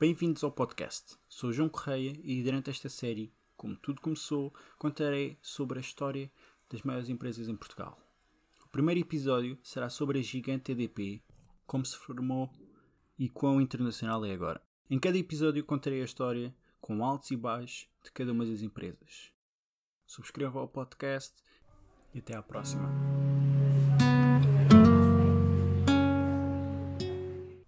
Bem-vindos ao podcast. Sou João Correia e durante esta série, como tudo começou, contarei sobre a história das maiores empresas em Portugal. O primeiro episódio será sobre a gigante EDP, como se formou e quão internacional é agora. Em cada episódio contarei a história com altos e baixos de cada uma das empresas. Subscreva ao podcast e até à próxima.